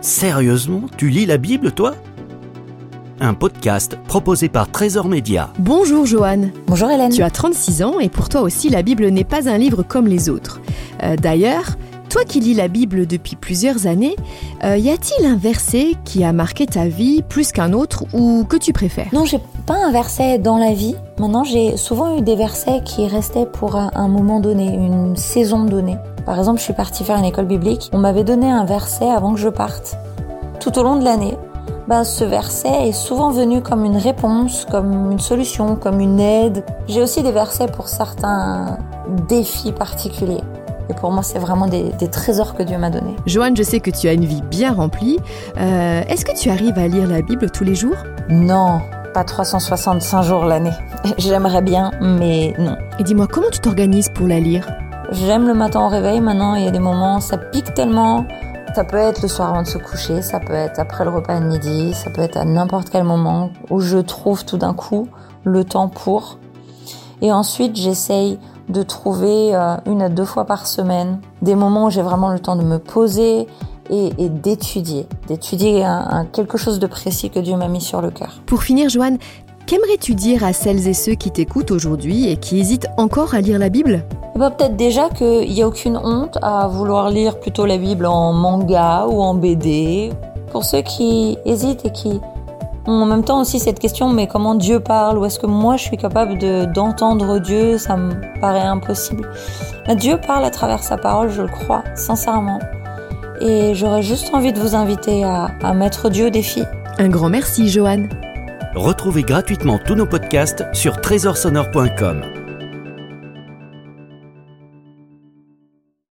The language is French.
Sérieusement, tu lis la Bible, toi? Un podcast proposé par Trésor Média. Bonjour Joanne. Bonjour Hélène. Tu as 36 ans et pour toi aussi la Bible n'est pas un livre comme les autres. Euh, D'ailleurs, toi qui lis la Bible depuis plusieurs années, euh, y a-t-il un verset qui a marqué ta vie plus qu'un autre ou que tu préfères? Non, j'ai pas un verset dans la vie. Maintenant, j'ai souvent eu des versets qui restaient pour un, moment donné, une saison donnée. Par exemple, je suis partie faire une école biblique. On m'avait donné un verset avant que je parte. Tout au long de l'année, ben, ce verset est souvent venu comme une réponse, comme une solution, comme une aide. J'ai aussi des versets pour certains défis particuliers. Et pour moi, c'est vraiment des, des trésors que Dieu m'a donnés. Joanne, je sais que tu as une vie bien remplie. Euh, Est-ce que tu arrives à lire la Bible tous les jours? Non, pas 365 jours l'année. J'aimerais bien, mais non. Et dis-moi, comment tu t'organises pour la lire? J'aime le matin au réveil. Maintenant, il y a des moments, ça pique tellement. Ça peut être le soir avant de se coucher, ça peut être après le repas de midi, ça peut être à n'importe quel moment où je trouve tout d'un coup le temps pour. Et ensuite, j'essaye de trouver euh, une à deux fois par semaine des moments où j'ai vraiment le temps de me poser et, et d'étudier, d'étudier un- un- quelque chose de précis que Dieu m'a mis sur le cœur. Pour finir, Joanne, qu'aimerais-tu dire à celles et ceux qui t'écoutent aujourd'hui et qui hésitent encore à lire la Bible? Ben, peut-être déjà qu'il n'y a aucune honte à vouloir lire plutôt la Bible en manga ou en BD. Pour ceux qui hésitent et qui en même temps aussi cette question, mais comment Dieu parle? Ou est-ce que moi je suis capable de- d'entendre Dieu? Ça me paraît impossible. Mais Dieu parle à travers sa parole, je le crois, sincèrement. Et j'aurais juste envie de vous inviter à, à mettre Dieu au défi. Un grand merci, Joanne. Retrouvez gratuitement tous nos podcasts sur trésorsonore.com.